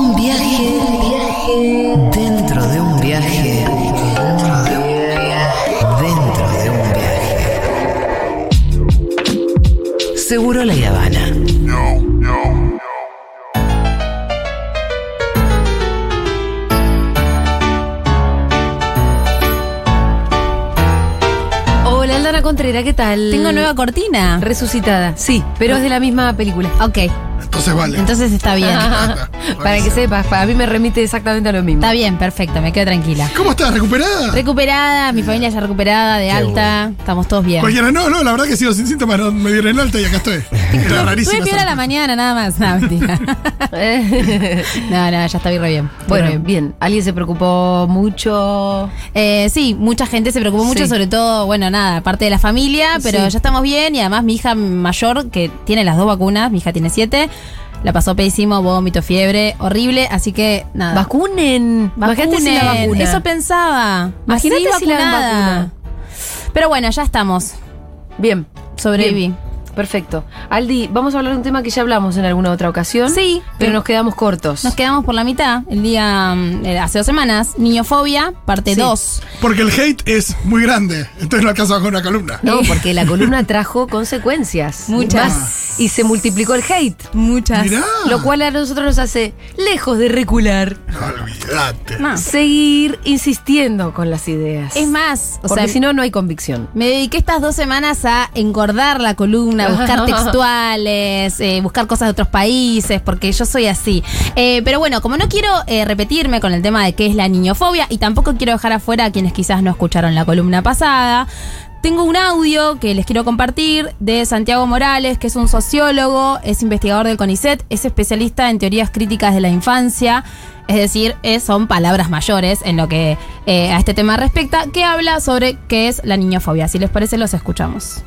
Un viaje dentro de un viaje dentro de un viaje dentro de un viaje. Seguro la Habana. Hola, Aldana Contreras, ¿qué tal? Tengo nueva cortina. Resucitada, sí, pero es de la misma película. Ok, Entonces vale. entonces está bien. Para que sepas, para mí me remite exactamente a lo mismo. Está bien, perfecto, me quedo tranquila. ¿Cómo estás? ¿Recuperada? Recuperada, mi familia ya recuperada, de alta, estamos todos bien. Cualquiera, no, no, la verdad que sigo sin síntomas, no, me dieron el alta y acá estoy. Era rarísimo. Tuve fiebre a la mañana, nada más. No, mentira. no, no, ya está bien, re bien. Bueno, bien. bien. ¿Alguien se preocupó mucho? Eh, sí, mucha gente se preocupó mucho, Sí. sobre todo, bueno, nada, parte de la familia, pero Sí. ya estamos bien y además mi hija mayor, que tiene las dos vacunas, mi hija tiene siete, la pasó pésimo, vómito, fiebre, horrible, así que nada. Vacunen. Imagínate si la Vacunen. vacuna. Eso pensaba. Imagínate si la vacuna. Pero bueno, ya estamos. Bien. Sobreviví. Bien. Perfecto. Aldi, vamos a hablar de un tema que ya hablamos en alguna otra ocasión. Sí. Pero nos quedamos cortos. Nos quedamos por la mitad. El día, mm, eh, hace dos semanas, Niñofobia, parte Sí. 2. Porque el hate es muy grande, entonces no alcanza con una columna. No, porque la columna trajo consecuencias. Muchas. Más. Y se multiplicó el hate. Muchas. Mirá. Lo cual a nosotros nos hace, lejos de recular, Olvídate. No. seguir insistiendo con las ideas. Es más, o Porque sea, si no, no hay convicción. Me dediqué estas dos semanas a engordar la columna, buscar textuales, eh, buscar cosas de otros países, porque yo soy así. Eh, pero bueno, como no quiero eh, repetirme con el tema de qué es la niñofobia y tampoco quiero dejar afuera a quienes quizás no escucharon la columna pasada, tengo un audio que les quiero compartir de Santiago Morales, que es un sociólogo, es investigador del CONICET, es especialista en teorías críticas de la infancia. Es decir, eh, son palabras mayores en lo que eh, a este tema respecta, que habla sobre qué es la niñofobia. Si les parece, los escuchamos.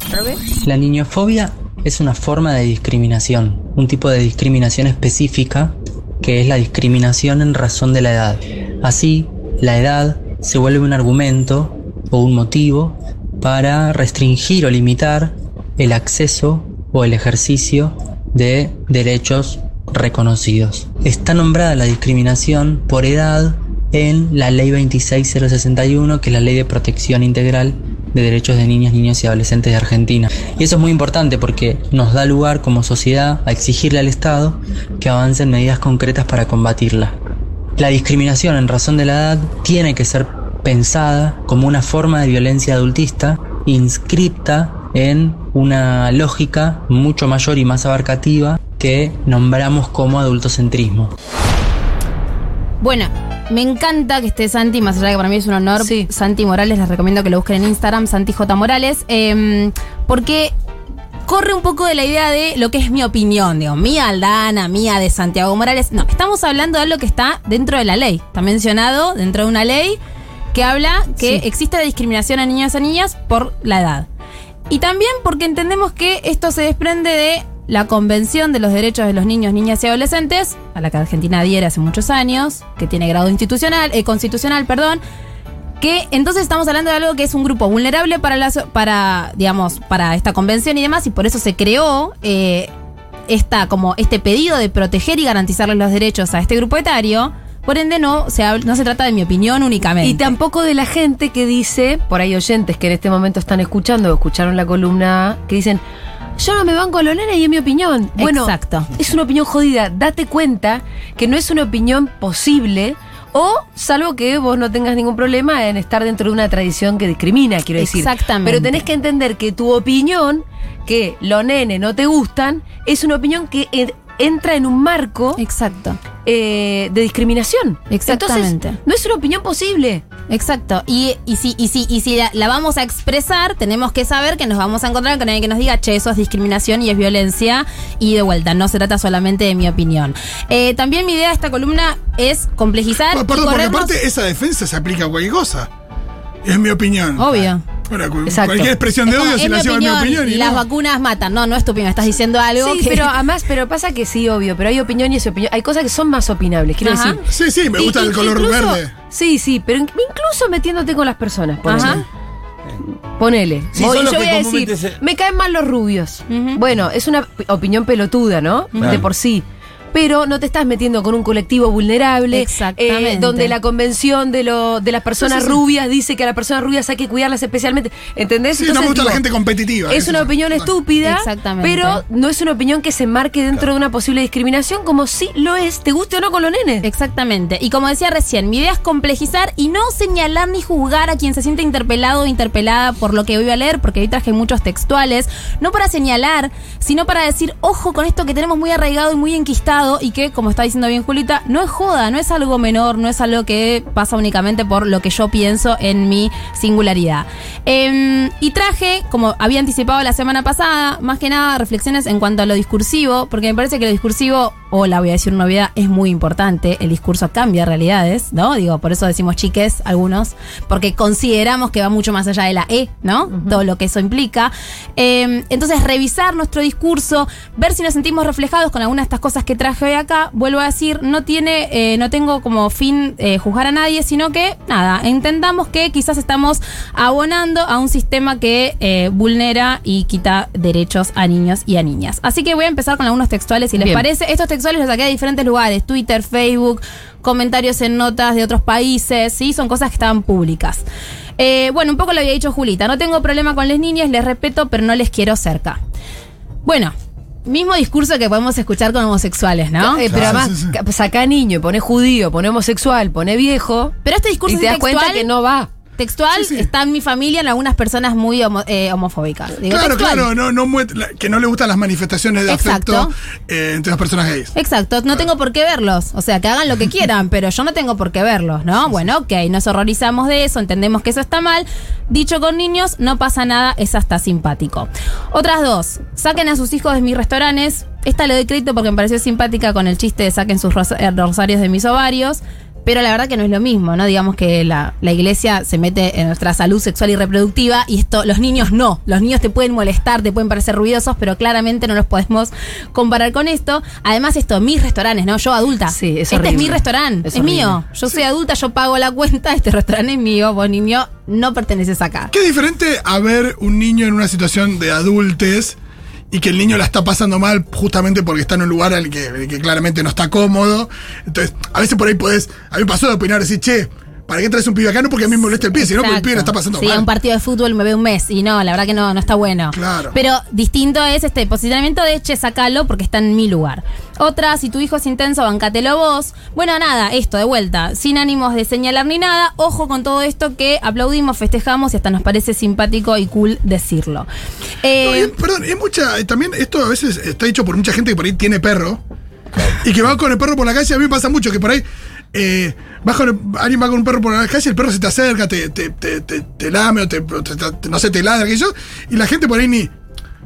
La niñofobia es una forma de discriminación, un tipo de discriminación específica que es la discriminación en razón de la edad. Así, la edad se vuelve un argumento o un motivo para restringir o limitar el acceso o el ejercicio de derechos reconocidos. Está nombrada la discriminación por edad en la Ley 26061, que es la Ley de Protección Integral de Derechos de Niñas, Niños y Adolescentes de Argentina. Y eso es muy importante porque nos da lugar como sociedad a exigirle al Estado que avance en medidas concretas para combatirla. La discriminación en razón de la edad tiene que ser pensada como una forma de violencia adultista inscripta en una lógica mucho mayor y más abarcativa que nombramos como adultocentrismo. Bueno, me encanta que esté Santi, más allá de que para mí es un honor. Sí. Santi Morales, les recomiendo que lo busquen en Instagram, Santi J. Morales, eh, porque corre un poco de la idea de lo que es mi opinión, digo, mía Aldana, mía de Santiago Morales. No, estamos hablando de algo que está dentro de la ley. Está mencionado dentro de una ley que habla que Sí. existe la discriminación a niños y a niñas por la edad. Y también porque entendemos que esto se desprende de la Convención de los Derechos de los Niños, Niñas y Adolescentes, a la que Argentina adhiere hace muchos años, que tiene grado institucional, eh, constitucional, perdón, que entonces estamos hablando de algo que es un grupo vulnerable para, la, para digamos, para esta convención y demás, y por eso se creó eh, esta, como este pedido de proteger y garantizarles los derechos a este grupo etario. Por ende, no se, no se trata de mi opinión únicamente. Y tampoco de la gente que dice, por ahí oyentes que en este momento están escuchando o escucharon la columna, que dicen, yo no me banco a los nenes y es mi opinión. Bueno, Exacto. es una opinión jodida. Date cuenta que no es una opinión posible o salvo que vos no tengas ningún problema en estar dentro de una tradición que discrimina, quiero decir. Exactamente. Pero tenés que entender que tu opinión, que los nenes no te gustan, es una opinión que en- entra en un marco Exacto. eh, de discriminación. Exactamente. Entonces, no es una opinión posible. Exacto. Y, y si, y si, y si la, la vamos a expresar, tenemos que saber que nos vamos a encontrar con alguien que nos diga, che, eso es discriminación y es violencia. Y de vuelta, no se trata solamente de mi opinión. Eh, también mi idea de esta columna es complejizar. Bueno, y perdón, porque corrernos- aparte esa defensa se aplica a cualquier cosa. Es mi opinión. Obvio. Exacto. cualquier expresión de odio se la lleva mi opinión. y las no. vacunas matan. No, no es tu opinión. Estás diciendo algo Sí, que- pero además, pero pasa que sí, obvio, pero hay opinión y es opinión. Hay cosas que son más opinables, quiero Ajá. decir. Sí, sí, me gusta Y- el color incluso- verde. Sí, sí, pero in- incluso metiéndote con las personas. Ponele. Ajá. Ponele. Sí, Voy- yo voy a decir, se- me caen mal los rubios. Bueno, es una opinión pelotuda, ¿no? De por sí. Pero no te estás metiendo con un colectivo vulnerable. Exactamente. eh, donde la convención de, lo, de las personas Sí, sí, sí. rubias dice que a las personas rubias hay que cuidarlas especialmente. ¿Entendés? Sí, no me gusta digo, la gente competitiva. Es una opinión estúpida, Exactamente. pero no es una opinión que se marque dentro de una posible discriminación, como sí lo es, te guste o no con los nenes. Exactamente. Y como decía recién, mi idea es complejizar y no señalar ni juzgar a quien se siente interpelado o interpelada por lo que voy a leer, porque hoy traje muchos textuales, no para señalar, sino para decir, ojo con esto que tenemos muy arraigado y muy enquistado y que, como está diciendo bien Julita, no es joda, no es algo menor, no es algo que pasa únicamente por lo que yo pienso en mi singularidad. Em, y traje, como había anticipado la semana pasada, más que nada reflexiones en cuanto a lo discursivo, porque me parece que lo discursivo, o la voy a decir una novedad, es muy importante. El discurso cambia realidades, ¿no? Digo, por eso decimos chiques algunos, porque consideramos que va mucho más allá de la E, ¿no? Todo lo que eso implica. Em, entonces, revisar nuestro discurso, ver si nos sentimos reflejados con alguna de estas cosas que traje hoy acá. Vuelvo a decir, no tiene, eh, no tengo como fin eh, juzgar a nadie, sino que, nada, entendamos que quizás estamos abonando a un sistema que eh, vulnera y quita derechos a niños y a niñas. Así que voy a empezar con algunos textuales, si les Bien. parece. Estos textuales los saqué de diferentes lugares, Twitter, Facebook, comentarios en notas de otros países, ¿sí? Son cosas que estaban públicas. Eh, bueno, un poco lo había dicho Julita, no tengo problema con las niñas, les respeto, pero no les quiero cerca. Bueno, mismo discurso que podemos escuchar con homosexuales, ¿no? Eh, pero Claro, además, sí, sí. ca- saca niño, pone judío, pone homosexual, pone viejo. Pero este discurso y te das cuenta que no va. Textual Sí, sí. está en mi familia en algunas personas muy homo- eh, homofóbicas. Digo, Claro, textual. claro, no, no que no le gustan las manifestaciones de Exacto. afecto eh, entre las personas gays. Exacto, no tengo por qué verlos. O sea, que hagan lo que quieran, pero yo no tengo por qué verlos, ¿no? Bueno, ok, nos horrorizamos de eso, entendemos que eso está mal. Dicho con niños, no pasa nada, es hasta simpático. Otras dos, saquen a sus hijos de mis restaurantes. Esta le doy crédito porque me pareció simpática con el chiste de saquen sus eh, rosarios de mis ovarios. Pero la verdad que no es lo mismo, ¿no? Digamos que la, la iglesia se mete en nuestra salud sexual y reproductiva y esto, los niños no. Los niños te pueden molestar, te pueden parecer ruidosos, pero claramente no los podemos comparar con esto. Además, esto, mis restaurantes, ¿no? Yo adulta. Sí, es Este es mi restaurante, Es es, mío. Yo soy adulta, yo pago la cuenta, este restaurante es mío, vos niño no perteneces acá. Qué diferente a ver un niño en una situación de adultes y que el niño la está pasando mal justamente porque está en un lugar al que, claramente no está cómodo. Entonces, a veces por ahí podés. A mí me pasó de opinar, decir, che, ¿para qué traes un pibe acá? No porque a mí me molesta el pie, sino porque el pibe la está pasando sí, mal. un partido de fútbol me ve un mes y no, la verdad que no, no está bueno. Claro. Pero distinto es este posicionamiento de che, sacalo porque está en mi lugar. Otra, si tu hijo es intenso, bancátelo vos. Bueno, nada, esto de vuelta, sin ánimos de señalar ni nada. Ojo con todo esto que aplaudimos, festejamos y hasta nos parece simpático y cool decirlo. Eh, No, es- perdón, es mucha. eh, También esto a veces está dicho por mucha gente que por ahí tiene perro. Y que va con el perro por la calle. A mí me pasa mucho que por ahí. Eh, alguien va con un perro por la calle, el perro se te acerca, te, te, te, te- lame o te, no sé, te ladra. Y la gente por ahí ni.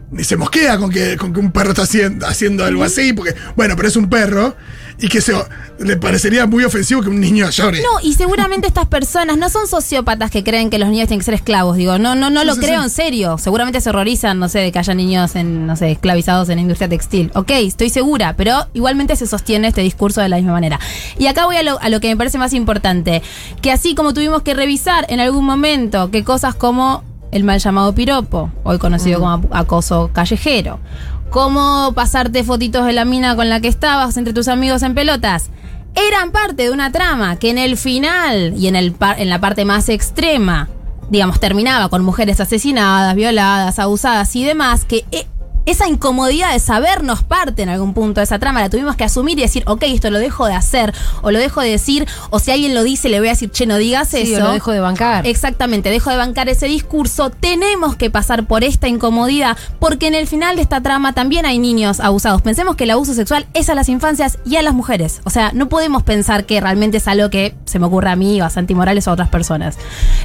Ni se mosquea con que, con que un perro está haciendo, haciendo algo así, porque, bueno, pero es un perro, y que se, le parecería muy ofensivo que un niño llore. No, y seguramente estas personas no son sociópatas que creen que los niños tienen que ser esclavos. Digo, no, no, no Sí, lo sí, creo sí. en serio. Seguramente se horrorizan, no sé, de que haya niños en, no sé, esclavizados en la industria textil. Ok, estoy segura, pero igualmente se sostiene este discurso de la misma manera. Y acá voy a lo, a lo que me parece más importante. Que así como tuvimos que revisar en algún momento que cosas como el mal llamado piropo, hoy conocido como acoso callejero, cómo pasarte fotitos de la mina con la que estabas entre tus amigos en pelotas, eran parte de una trama que en el final y en, el par- en la parte más extrema, digamos, terminaba con mujeres asesinadas, violadas, abusadas y demás, que eh, esa incomodidad de sabernos parte en algún punto de esa trama la tuvimos que asumir y decir, ok, esto lo dejo de hacer o lo dejo de decir, o si alguien lo dice le voy a decir, che, no digas Sí, o eso. lo dejo de bancar. Exactamente, dejo de bancar ese discurso. Tenemos que pasar por esta incomodidad porque en el final de esta trama también hay niños abusados. Pensemos que el abuso sexual es a las infancias y a las mujeres. O sea, no podemos pensar que realmente es algo que se me ocurra a mí o a Santi Morales o a otras personas.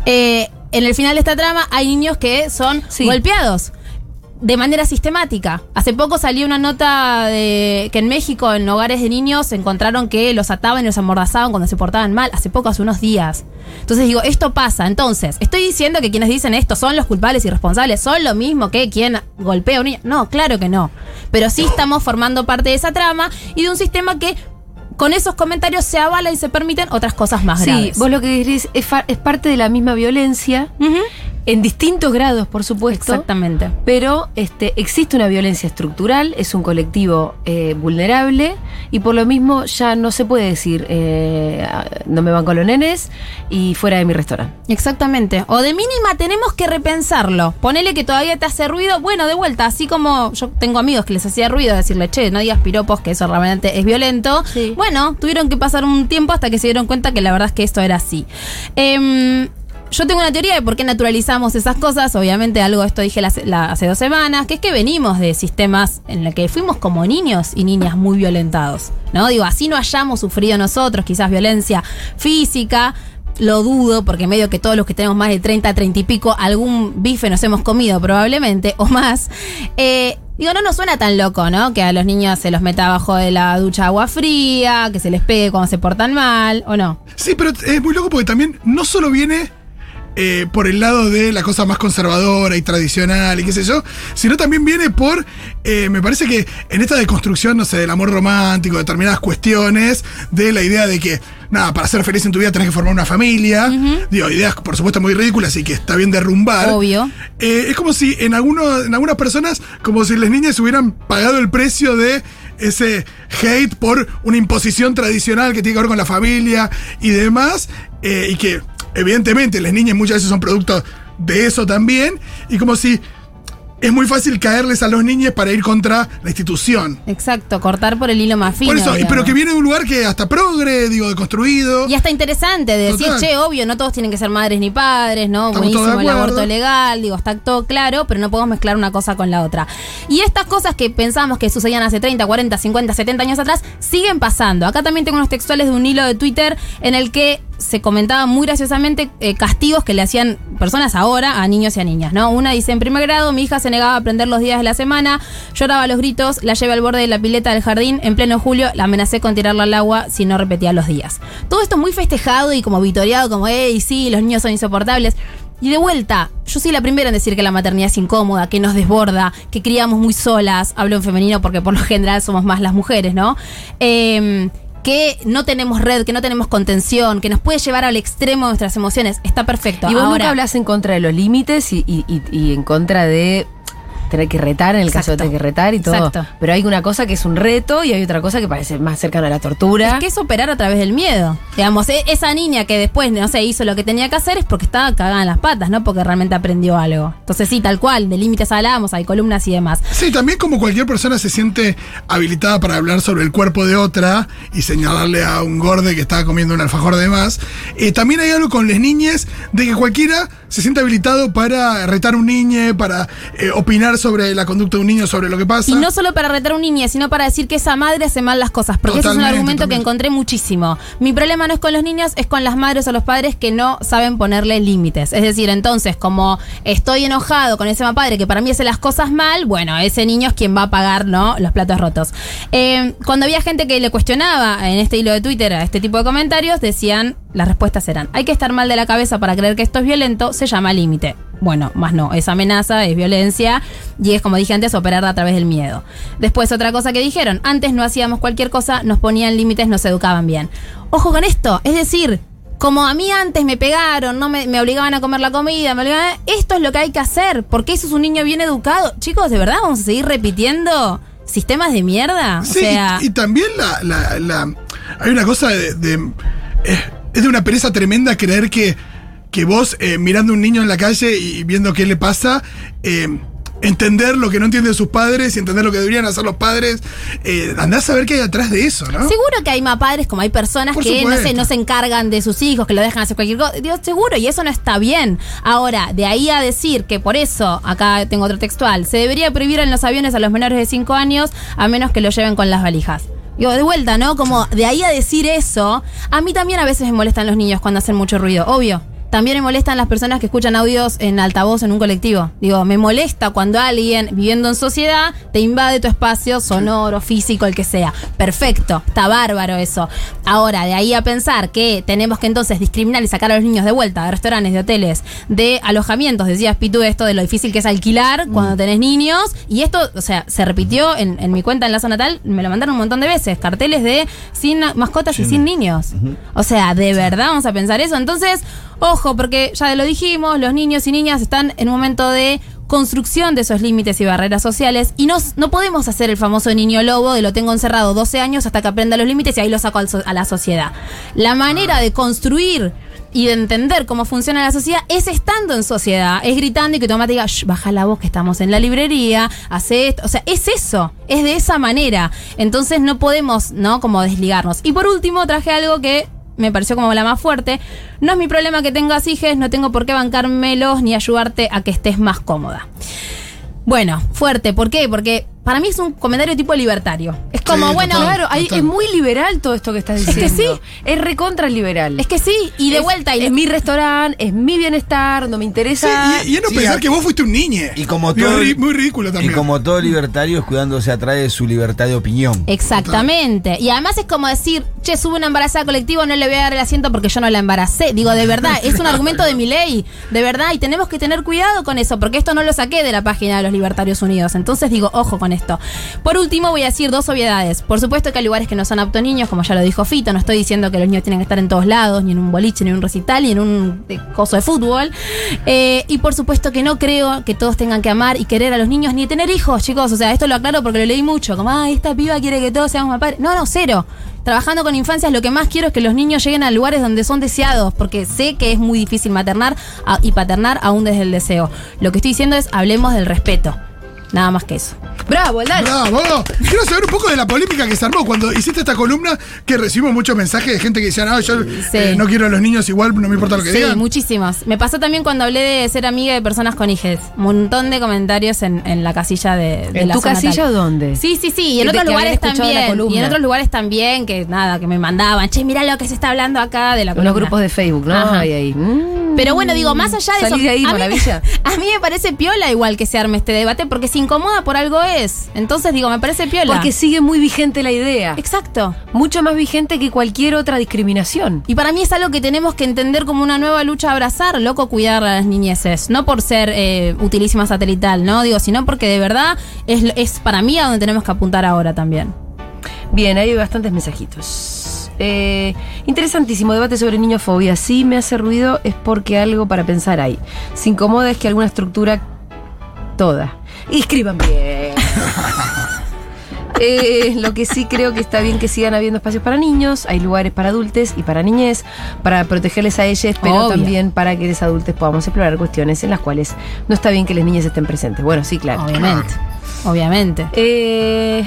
Eh, en el final de esta trama hay niños que son Sí. golpeados de manera sistemática. Hace poco salió una nota de que en México, en hogares de niños, encontraron que los ataban y los amordazaban cuando se portaban mal. Hace poco, hace unos días. Entonces digo, esto pasa. Entonces, ¿estoy diciendo que quienes dicen esto son los culpables y responsables? ¿Son lo mismo que quien golpea a un niño? No, claro que no. Pero sí estamos formando parte de esa trama y de un sistema que con esos comentarios se avala y se permiten otras cosas más Sí, graves. vos lo que decís es, es parte de la misma violencia, Ujú. En distintos grados, por supuesto. Exactamente. Pero este, existe una violencia estructural, es un colectivo eh, vulnerable y por lo mismo ya no se puede decir eh, no me van con los nenes y fuera de mi restaurante. Exactamente. O de mínima tenemos que repensarlo. Ponele que todavía te hace ruido. Bueno, de vuelta, así como yo tengo amigos que les hacía ruido decirle, che, no digas piropos, que eso realmente es violento. Sí. Bueno, tuvieron que pasar un tiempo hasta que se dieron cuenta que la verdad es que esto era así. Em, yo tengo una teoría de por qué naturalizamos esas cosas. Obviamente, algo esto dije hace dos semanas, que es que venimos de sistemas en los que fuimos como niños y niñas muy violentados. ¿No? Digo, así no hayamos sufrido nosotros, quizás violencia física. Lo dudo, porque medio que todos los que tenemos más de 30, 30 y pico, algún bife nos hemos comido probablemente, o más. Eh, digo, no nos suena tan loco, ¿no? Que a los niños se los meta abajo de la ducha agua fría, que se les pegue cuando se portan mal, ¿o no? Sí, pero es muy loco porque también no solo viene eh, por el lado de la cosa más conservadora y tradicional y qué sé yo, sino también viene por, eh, me parece que en esta deconstrucción, no sé, del amor romántico, determinadas cuestiones, de la idea de que, nada, para ser feliz en tu vida tenés que formar una familia, digo, ideas por supuesto muy ridículas y que está bien derrumbar. Obvio. Eh, es como si en, algunos, en algunas personas, como si las niñas hubieran pagado el precio de ese hate por una imposición tradicional que tiene que ver con la familia y demás, y que evidentemente las niñas muchas veces son producto de eso también, y como si es muy fácil caerles a los niños para ir contra la institución. Exacto, cortar por el hilo más fino. Por eso, digamos. pero que viene de un lugar que hasta progre, digo, deconstruido. Y hasta interesante de decir, Total. che, obvio, no todos tienen que ser madres ni padres, ¿no? Estamos Buenísimo el aborto legal, digo, está todo claro, pero no podemos mezclar una cosa con la otra. Y estas cosas que pensamos que sucedían hace 30, 40, 50, 70 años atrás, siguen pasando. Acá también tengo unos textuales de un hilo de Twitter en el que se comentaban muy graciosamente eh, castigos que le hacían personas ahora a niños y a niñas, ¿no? Una dice, en primer grado, mi hija se negaba a aprender los días de la semana, lloraba los gritos, la llevé al borde de la pileta del jardín, en pleno julio, la amenacé con tirarla al agua si no repetía los días. Todo esto muy festejado y como vitoreado, como, hey, sí, los niños son insoportables. Y de vuelta, yo soy la primera en decir que la maternidad es incómoda, que nos desborda, que criamos muy solas, hablo en femenino porque por lo general somos más las mujeres, ¿no? Em, que no tenemos red, que no tenemos contención, que nos puede llevar al extremo de nuestras emociones. Está perfecto. Y vos Ahora, nunca hablas en contra de los límites y, y- y- y en contra de tener que retar, en el caso de tener que retar y todo. Exacto. Pero hay una cosa que es un reto y hay otra cosa que parece más cercana a la tortura. Es que es operar a través del miedo. Digamos, e- esa niña que después, no sé, hizo lo que tenía que hacer es porque estaba cagada en las patas, no porque realmente aprendió algo. Entonces sí, tal cual, de límites hablábamos, hay columnas y demás. Sí, también como cualquier persona se siente habilitada para hablar sobre el cuerpo de otra y señalarle a un gorde que estaba comiendo un alfajor de más, eh, también hay algo con las niñas de que cualquiera se siente habilitado para retar a un niño, para eh, opinar sobre la conducta de un niño, sobre lo que pasa. Y no solo para retar a un niño, sino para decir que esa madre hace mal las cosas. Porque ese es un Totalmente, argumento que encontré muchísimo. Mi problema no es con los niños, es con las madres o los padres que no saben ponerle límites. Es decir, entonces, como estoy enojado con ese padre que para mí hace las cosas mal, bueno, ese niño es quien va a pagar, ¿no? Los platos rotos. Eh, cuando había gente que le cuestionaba en este hilo de Twitter a este tipo de comentarios, decían, las respuestas eran, hay que estar mal de la cabeza para creer que esto es violento, se llama límite. Bueno, más no, es amenaza, es violencia y es como dije antes, operar a través del miedo. Después otra cosa que dijeron, antes no hacíamos cualquier cosa, nos ponían límites, nos educaban bien. Ojo con esto, es decir, como a mí antes me pegaron, no me, me obligaban a comer la comida, me obligaban, esto es lo que hay que hacer, porque eso es un niño bien educado. Chicos, ¿de verdad vamos a seguir repitiendo sistemas de mierda? Sí, o sea, y, y también la, la- la- hay una cosa de, de- eh, es de una pereza tremenda creer que, que vos eh, mirando a un niño en la calle y viendo qué le pasa, eh, entender lo que no entienden sus padres y entender lo que deberían hacer los padres, eh, andás a ver qué hay atrás de eso, ¿no? Seguro que hay más padres como hay personas Por que no se, no se encargan de sus hijos, que lo dejan hacer cualquier cosa. Dios, seguro, y eso no está bien. Ahora, de ahí a decir que por eso, acá tengo otro textual, se debería prohibir en los aviones a los menores de 5 años a menos que lo lleven con las valijas. Digo, de vuelta, ¿no? Como de ahí a decir eso, a mí también a veces me molestan los niños cuando hacen mucho ruido, obvio. También me molestan las personas que escuchan audios en altavoz en un colectivo. Digo, me molesta cuando alguien viviendo en sociedad te invade tu espacio sonoro, físico, el que sea. Perfecto, está bárbaro eso. Ahora, de ahí a pensar que tenemos que entonces discriminar y sacar a los niños de vuelta de restaurantes, de hoteles, de alojamientos, decías Pitu esto de lo difícil que es alquilar cuando tenés niños. Y esto, o sea, se repitió en, en mi cuenta en Lazo Natal, me lo mandaron un montón de veces, carteles de sin mascotas y sin niños. O sea, ¿de verdad vamos a pensar eso? Entonces, Ojo, porque ya lo dijimos, los niños y niñas están en un momento de construcción de esos límites y barreras sociales y no, no podemos hacer el famoso niño lobo de lo tengo encerrado 12 años hasta que aprenda los límites y ahí lo saco a la sociedad. La manera de construir y de entender cómo funciona la sociedad es estando en sociedad, es gritando y que tu mamá diga, "Shh, baja la voz que estamos en la librería, hace esto, o sea, es eso, es de esa manera. Entonces no podemos, ¿no? Como desligarnos. Y por último traje algo que me pareció como la más fuerte. No es mi problema que tengas hijos, no tengo por qué bancármelos ni ayudarte a que estés más cómoda. Bueno, fuerte, ¿por qué? Porque para mí es un comentario tipo libertario. Es como, Sí, bueno, total. Claro, total. es muy liberal todo esto que estás Es que diciendo. sí. Es recontra liberal. es que sí, y de Es- vuelta, y es mi restaurante, es mi bienestar, no me Sí, interesa. y, y es no Sí, pensar a- que vos fuiste un niñe. Y como todo- muy ridículo Y también. como todo libertario es cuidándose atrás de su libertad de opinión. Exactamente. Y además es como decir, che, sube una embarazada colectiva, no le voy a dar el asiento porque yo no la embaracé. Digo, de verdad, es un argumento de mi ley. De verdad, y tenemos que tener cuidado con eso, porque esto no lo saqué de la página de los Libertarios Unidos. Entonces digo, ojo con esto. Por último, voy a decir dos obviedades. Por supuesto que hay lugares que no son aptos niños, como ya lo dijo Fito. No estoy diciendo que los niños tienen que estar en todos lados, ni en un boliche, ni en un recital, ni en un eh, coso de fútbol. Eh, y por supuesto que no creo que todos tengan que amar y querer a los niños, ni tener hijos, chicos. O sea, esto lo aclaro porque lo leí mucho. Como, ah, esta piba quiere que todos seamos padres. No, no, cero. Trabajando con infancias, lo que más quiero es que los niños lleguen a lugares donde son deseados, porque sé que es muy difícil maternar y paternar aún desde el deseo. Lo que estoy diciendo es, hablemos del respeto. Nada más que eso. Bravo. Bravo. Quiero saber un poco de la polémica que se armó cuando hiciste esta columna, que recibimos muchos mensajes de gente que decía, no, yo eh, no quiero a los niños igual, no me importa lo que Sí, digan. muchísimos. Me pasó también cuando hablé de ser amiga de personas con hijos. Un montón de comentarios en, en la casilla de, de ¿En la tu zona casilla tal. o dónde? Sí, sí, sí. Y en otros lugares también. Y en otros lugares también, que nada, que me mandaban. Che, mirá lo que se está hablando acá de la columna. Unos grupos de Facebook, ¿no? Ajá. Ahí, ahí. Mm. Pero bueno, digo, más allá de Salí eso. de ahí, a mí- a mí me parece piola igual que se arme este debate, porque se incomoda por algo es. Entonces digo, me parece piola. Porque sigue muy vigente la idea. Exacto. Mucho más vigente que cualquier otra discriminación. Y para mí es algo que tenemos que entender como una nueva lucha a abrazar, loco, cuidar a las niñeces. No por ser eh, utilísima satelital, ¿no? Digo, sino porque de verdad es, es para mí a donde tenemos que apuntar ahora también. Bien, hay bastantes mensajitos. Eh, interesantísimo debate sobre niñofobia. Sí me hace ruido es porque algo para pensar hay. Se incomoda es que alguna estructura toda. Y escriban bien. Eh, lo que sí creo que está bien que sigan habiendo espacios para niños, hay lugares para adultos y para niñez, para protegerles a ellos, pero Obvio. también para que los adultos podamos explorar cuestiones en las cuales no está bien que las niñas estén presentes. Bueno, sí, claro. Obviamente. Obviamente. Eh,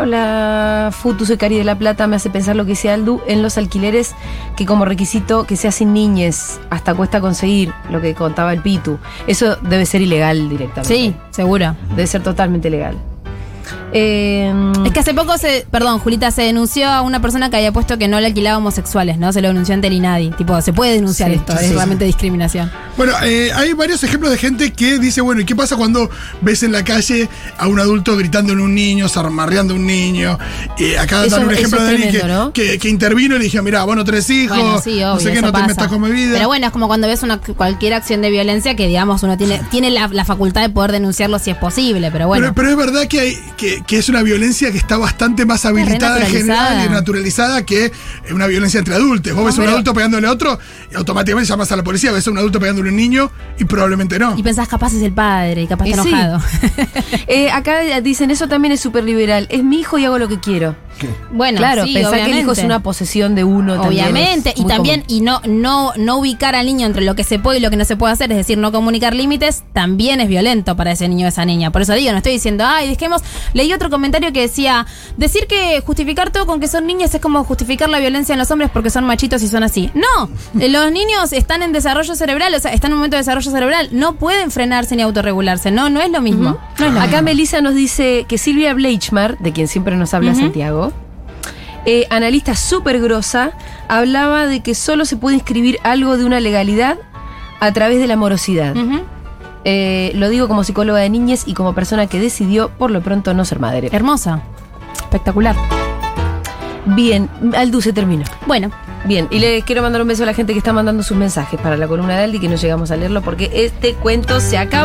hola, Futu, soy Cari de La Plata. Me hace pensar lo que decía Aldu en los alquileres, que como requisito que sea sin niñes, hasta cuesta conseguir lo que contaba el Pitu. Eso debe ser ilegal directamente. Sí, seguro. Debe ser totalmente legal. Eh, Es que hace poco se, perdón, Julita, se denunció a una persona que había puesto que no le alquilaba homosexuales, ¿no? Se lo denunció ante el INADI. Tipo, se puede denunciar Sí, esto, sí, es sí. realmente discriminación. Bueno, eh, hay varios ejemplos de gente que dice, bueno, ¿y qué pasa cuando ves en la calle a un adulto gritando en un niño, zarmarreando a un niño? Eh, acá Eso- dan un ejemplo de alguien que, tremendo, ¿no? que- que intervino y le dije, mira, vos no tenés hijos, Bueno, sí, obvio, no sé qué, no te metas con mi vida. Pero bueno, es como cuando ves una cualquier acción de violencia que, digamos, uno tiene, tiene la, la facultad de poder denunciarlo si es posible, pero bueno. Pero, pero es verdad que, hay, que, que es una violencia que está bastante más habilitada en general y naturalizada que una violencia entre adultos. Vos ves a un adulto pegándole a otro y automáticamente llamas a la policía, ves a un adulto pegándole a un niño y probablemente no. Y pensás, capaz es el padre, y capaz Y está sí. enojado. eh, acá dicen, eso también es súper liberal. Es mi hijo y hago lo que quiero. Bueno, claro, sí, pensar que el hijo es una posesión de uno. también Obviamente, y también, común. y no, no, no ubicar al niño entre lo que se puede y lo que no se puede hacer, es decir, no comunicar límites, también es violento para ese niño o esa niña. Por eso digo, no estoy diciendo, ay, dejemos. Leí otro comentario que decía, decir que justificar todo con que son niñas es como justificar la violencia en los hombres porque son machitos y son así. No, eh, los niños están en desarrollo cerebral, o sea, están en un momento de desarrollo cerebral, no pueden frenarse ni autorregularse, no, no es lo mismo. No es lo Acá mismo. Melissa nos dice que Silvia Bleichmar, de quien siempre nos habla. Santiago, eh, analista súper grosa, hablaba de que solo se puede inscribir algo de una legalidad a través de la morosidad. Eh, lo digo como psicóloga de niñez y como persona que decidió por lo pronto no ser madre. Hermosa. Espectacular. Bien, Aldu se terminó. Bueno, Bien, y le quiero mandar un beso a la gente que está mandando sus mensajes para la columna de Aldi, que no llegamos a leerlo porque este cuento se acaba.